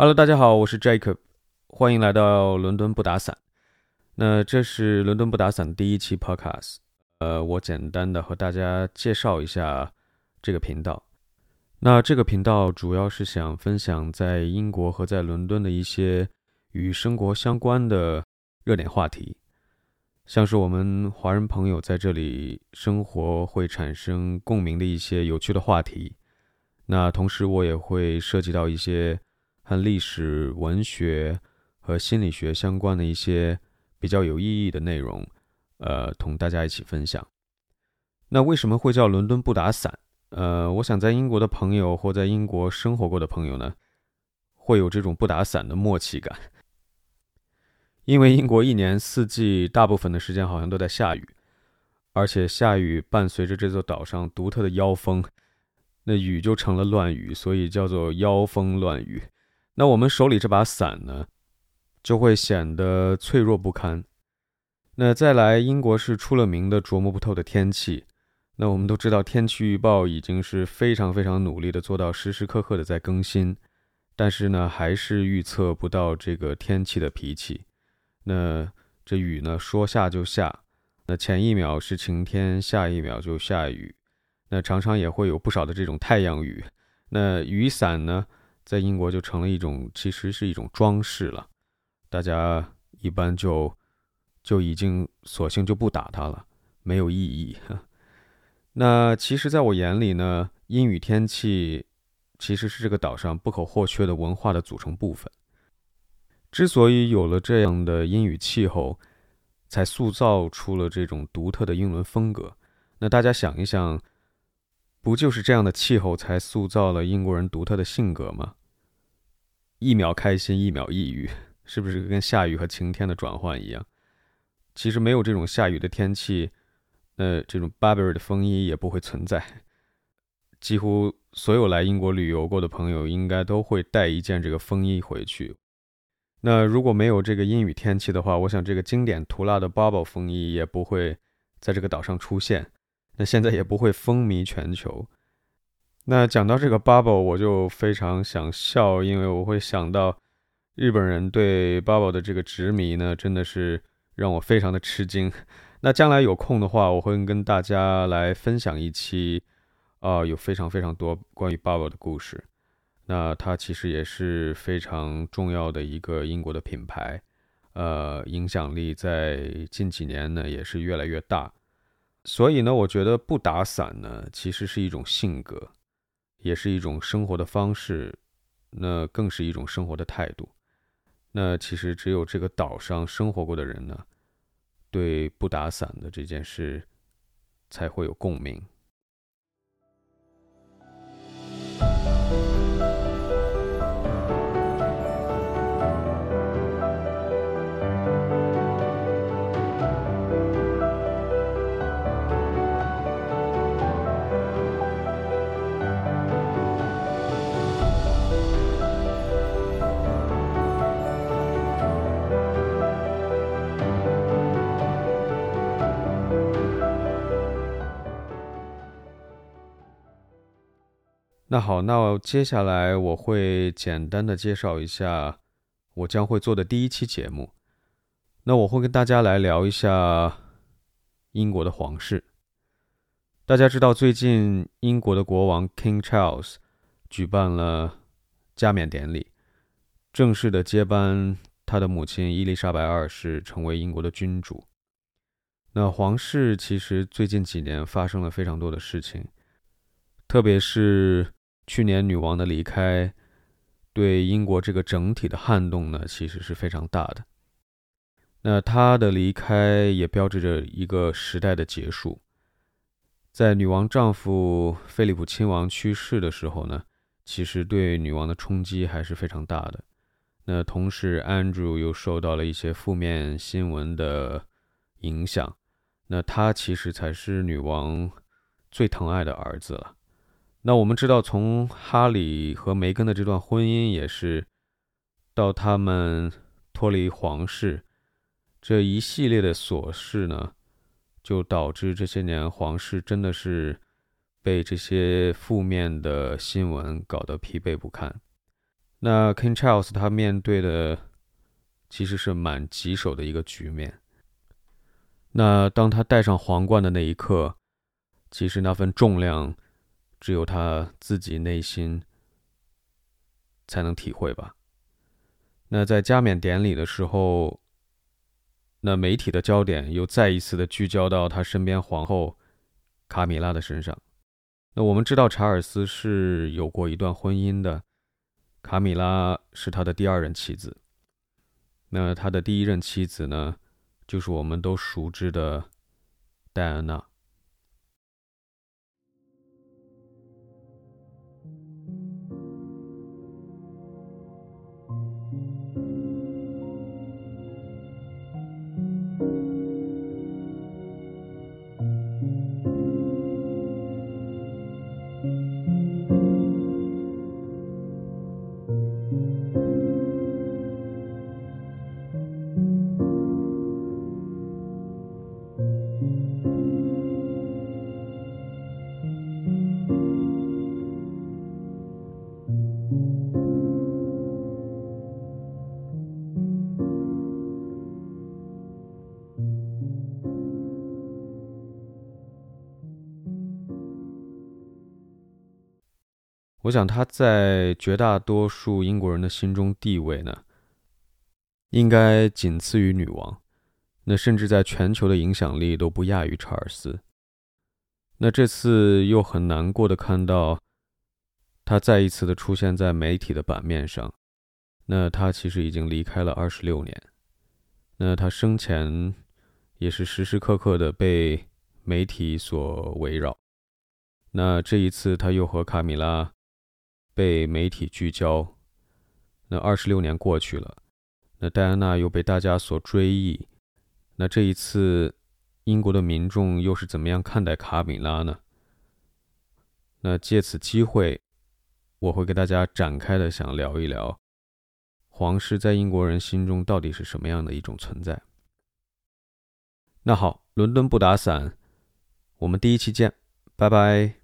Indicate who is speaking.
Speaker 1: Hello，大家好，我是 Jacob，欢迎来到伦敦不打伞。那这是伦敦不打伞第一期 Podcast。呃，我简单的和大家介绍一下这个频道。那这个频道主要是想分享在英国和在伦敦的一些与生活相关的热点话题，像是我们华人朋友在这里生活会产生共鸣的一些有趣的话题。那同时我也会涉及到一些。和历史、文学和心理学相关的一些比较有意义的内容，呃，同大家一起分享。那为什么会叫伦敦不打伞？呃，我想在英国的朋友或在英国生活过的朋友呢，会有这种不打伞的默契感，因为英国一年四季大部分的时间好像都在下雨，而且下雨伴随着这座岛上独特的妖风，那雨就成了乱雨，所以叫做妖风乱雨。那我们手里这把伞呢，就会显得脆弱不堪。那再来，英国是出了名的琢磨不透的天气。那我们都知道，天气预报已经是非常非常努力的做到时时刻刻的在更新，但是呢，还是预测不到这个天气的脾气。那这雨呢，说下就下，那前一秒是晴天，下一秒就下雨。那常常也会有不少的这种太阳雨。那雨伞呢？在英国就成了一种，其实是一种装饰了，大家一般就就已经索性就不打它了，没有意义。那其实，在我眼里呢，阴雨天气其实是这个岛上不可或缺的文化的组成部分。之所以有了这样的阴雨气候，才塑造出了这种独特的英伦风格。那大家想一想，不就是这样的气候才塑造了英国人独特的性格吗？一秒开心，一秒抑郁，是不是跟下雨和晴天的转换一样？其实没有这种下雨的天气，那这种 Burberry 的风衣也不会存在。几乎所有来英国旅游过的朋友，应该都会带一件这个风衣回去。那如果没有这个阴雨天气的话，我想这个经典涂蜡的 Bubble 风衣也不会在这个岛上出现，那现在也不会风靡全球。那讲到这个 bubble，我就非常想笑，因为我会想到日本人对 bubble 的这个执迷呢，真的是让我非常的吃惊。那将来有空的话，我会跟大家来分享一期，啊，有非常非常多关于 bubble 的故事。那它其实也是非常重要的一个英国的品牌，呃，影响力在近几年呢也是越来越大。所以呢，我觉得不打伞呢，其实是一种性格。也是一种生活的方式，那更是一种生活的态度。那其实只有这个岛上生活过的人呢，对不打伞的这件事才会有共鸣。那好，那接下来我会简单的介绍一下我将会做的第一期节目。那我会跟大家来聊一下英国的皇室。大家知道，最近英国的国王 King Charles 举办了加冕典礼，正式的接班他的母亲伊丽莎白二世成为英国的君主。那皇室其实最近几年发生了非常多的事情，特别是。去年女王的离开，对英国这个整体的撼动呢，其实是非常大的。那她的离开也标志着一个时代的结束。在女王丈夫菲利普亲王去世的时候呢，其实对女王的冲击还是非常大的。那同时，Andrew 又受到了一些负面新闻的影响。那他其实才是女王最疼爱的儿子了。那我们知道，从哈里和梅根的这段婚姻也是，到他们脱离皇室这一系列的琐事呢，就导致这些年皇室真的是被这些负面的新闻搞得疲惫不堪。那 King Charles 他面对的其实是蛮棘手的一个局面。那当他戴上皇冠的那一刻，其实那份重量，只有他自己内心才能体会吧。那在加冕典礼的时候，那媒体的焦点又再一次的聚焦到他身边皇后卡米拉的身上。那我们知道查尔斯是有过一段婚姻的，卡米拉是他的第二任妻子。那他的第一任妻子呢，就是我们都熟知的戴安娜。我想他在绝大多数英国人的心中地位呢，应该仅次于女王，那甚至在全球的影响力都不亚于查尔斯。那这次又很难过的看到，他再一次的出现在媒体的版面上。那他其实已经离开了二十六年，那他生前也是时时刻刻的被媒体所围绕。那这一次他又和卡米拉。被媒体聚焦，那二十六年过去了，那戴安娜又被大家所追忆，那这一次，英国的民众又是怎么样看待卡米拉呢？那借此机会，我会给大家展开的想聊一聊，皇室在英国人心中到底是什么样的一种存在。那好，伦敦不打伞，我们第一期见，拜拜。